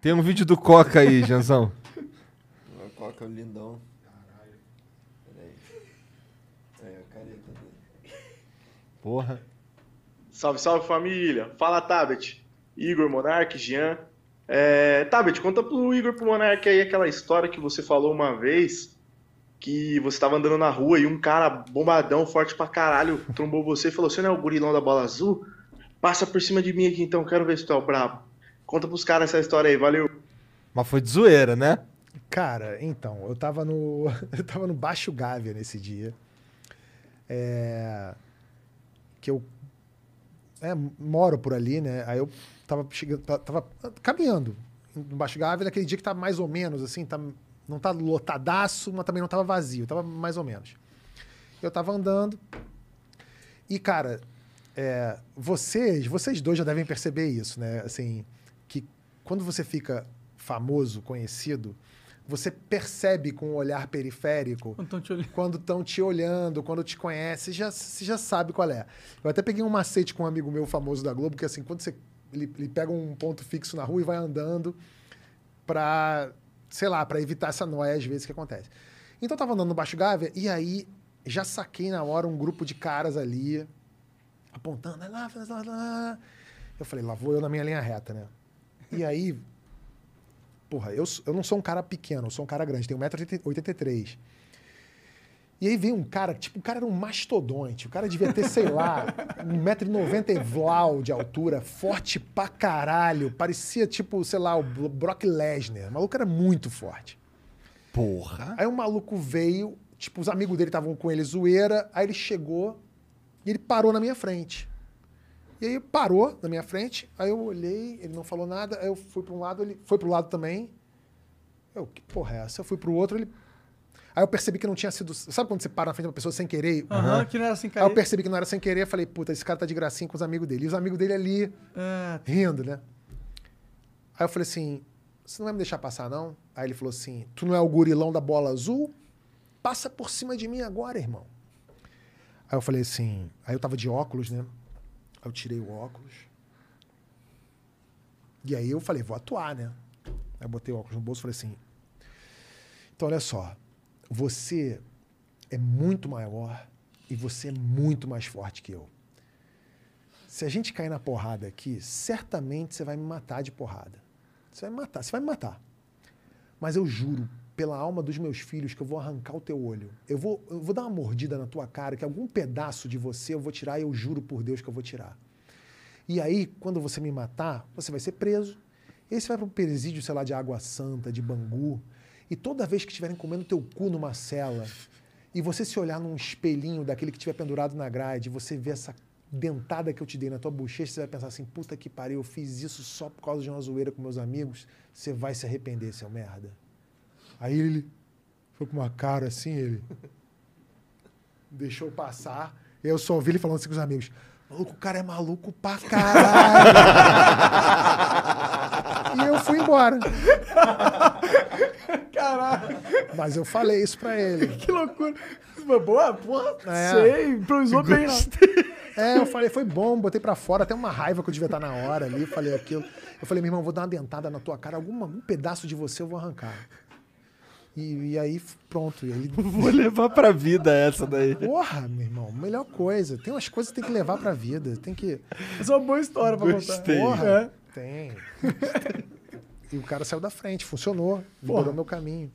Tem um vídeo do Coca aí, Janzão. O Coca é o lindão. Caralho. Peraí. Aí, a careta dele. Porra. Salve, salve família. Fala, Tabet. Igor, Monark, Jean. É, Tabet, conta pro Igor pro Monark aí aquela história que você falou uma vez que você tava andando na rua e um cara bombadão, forte pra caralho, trombou você e falou: Você não é o gurilão da bola azul? Passa por cima de mim aqui então, quero ver se tu é o brabo. Conta pros caras essa história aí, valeu. Mas foi de zoeira, né? Cara, então, eu tava no. Eu tava no Baixo Gávea nesse dia. É, que eu é, moro por ali, né? Aí eu tava chegando, tava caminhando no Baixo Gávea naquele dia que tá mais ou menos assim, tá, não tá lotadaço, mas também não tava vazio, tava mais ou menos. Eu tava andando e, cara, é, vocês, vocês dois já devem perceber isso, né? Assim, quando você fica famoso, conhecido, você percebe com o olhar periférico quando estão te, te, olhando, quando te conhece, já, você já sabe qual é. Eu até peguei um macete com um amigo meu famoso da Globo, que assim, quando você ele, ele pega um ponto fixo na rua e vai andando para, sei lá, para evitar essa noia às vezes que acontece. Então eu tava andando no Baixo Gávea e aí já saquei na hora um grupo de caras ali apontando, lá, lá, lá. Eu falei, lá vou eu na minha linha reta, né? E aí Porra, eu, eu não sou um cara pequeno, eu sou um cara grande, tenho 1,83m. E aí vem um cara, tipo, o cara era um mastodonte. O cara devia ter, sei lá, 1,90m vlau de altura, forte pra caralho. Parecia, tipo, sei lá, o Brock Lesnar. O maluco era muito forte. Porra. Aí o maluco veio, tipo, os amigos dele estavam com ele zoeira. Aí ele chegou e ele parou na minha frente. E aí parou na minha frente, aí eu olhei, ele não falou nada, aí eu fui para um lado, ele foi para o lado também. Eu, que porra é essa? Eu fui para o outro, ele. Aí eu percebi que não tinha sido. Sabe quando você para na frente de uma pessoa sem querer? Aham, uhum, que não era sem querer. Aí eu percebi que não era sem querer, falei, puta, esse cara tá de gracinha com os amigos dele. E os amigos dele ali, é. rindo, né? Aí eu falei assim: você não vai me deixar passar, não? Aí ele falou assim: tu não é o gurilão da bola azul? Passa por cima de mim agora, irmão. Aí eu falei assim: aí eu tava de óculos, né? Aí eu tirei o óculos. E aí eu falei, vou atuar, né? Aí eu botei o óculos no bolso e falei assim: então olha só, você é muito maior e você é muito mais forte que eu. Se a gente cair na porrada aqui, certamente você vai me matar de porrada. Você vai me matar, você vai me matar. Mas eu juro pela alma dos meus filhos que eu vou arrancar o teu olho. Eu vou, eu vou dar uma mordida na tua cara, que algum pedaço de você eu vou tirar e eu juro por Deus que eu vou tirar. E aí, quando você me matar, você vai ser preso. E você vai para um presídio, sei lá, de Água Santa, de Bangu. E toda vez que estiverem comendo teu cu numa cela, e você se olhar num espelhinho daquele que estiver pendurado na grade, você vê essa dentada que eu te dei na tua bochecha, você vai pensar assim, puta que pariu, eu fiz isso só por causa de uma zoeira com meus amigos. Você vai se arrepender, seu merda. Aí ele foi com uma cara assim, ele deixou passar. Eu só ouvi ele falando assim com os amigos. Maluco, o cara é maluco pra caralho. e eu fui embora. Caralho. Mas eu falei isso pra ele. que loucura. Boa, porra, é. sei, improvisou bem. É, eu falei, foi bom, botei pra fora, até uma raiva que eu devia estar na hora ali, falei aquilo. Eu falei, meu irmão, vou dar uma dentada na tua cara, algum algum pedaço de você eu vou arrancar. E, e, aí, pronto. E aí... Vou levar pra vida essa daí. Porra, meu irmão, melhor coisa. Tem umas coisas que tem que levar pra vida. Tem que. Essa é uma boa história pra Gostei. contar. Porra, é. tem. e o cara saiu da frente, funcionou, melhorou meu caminho.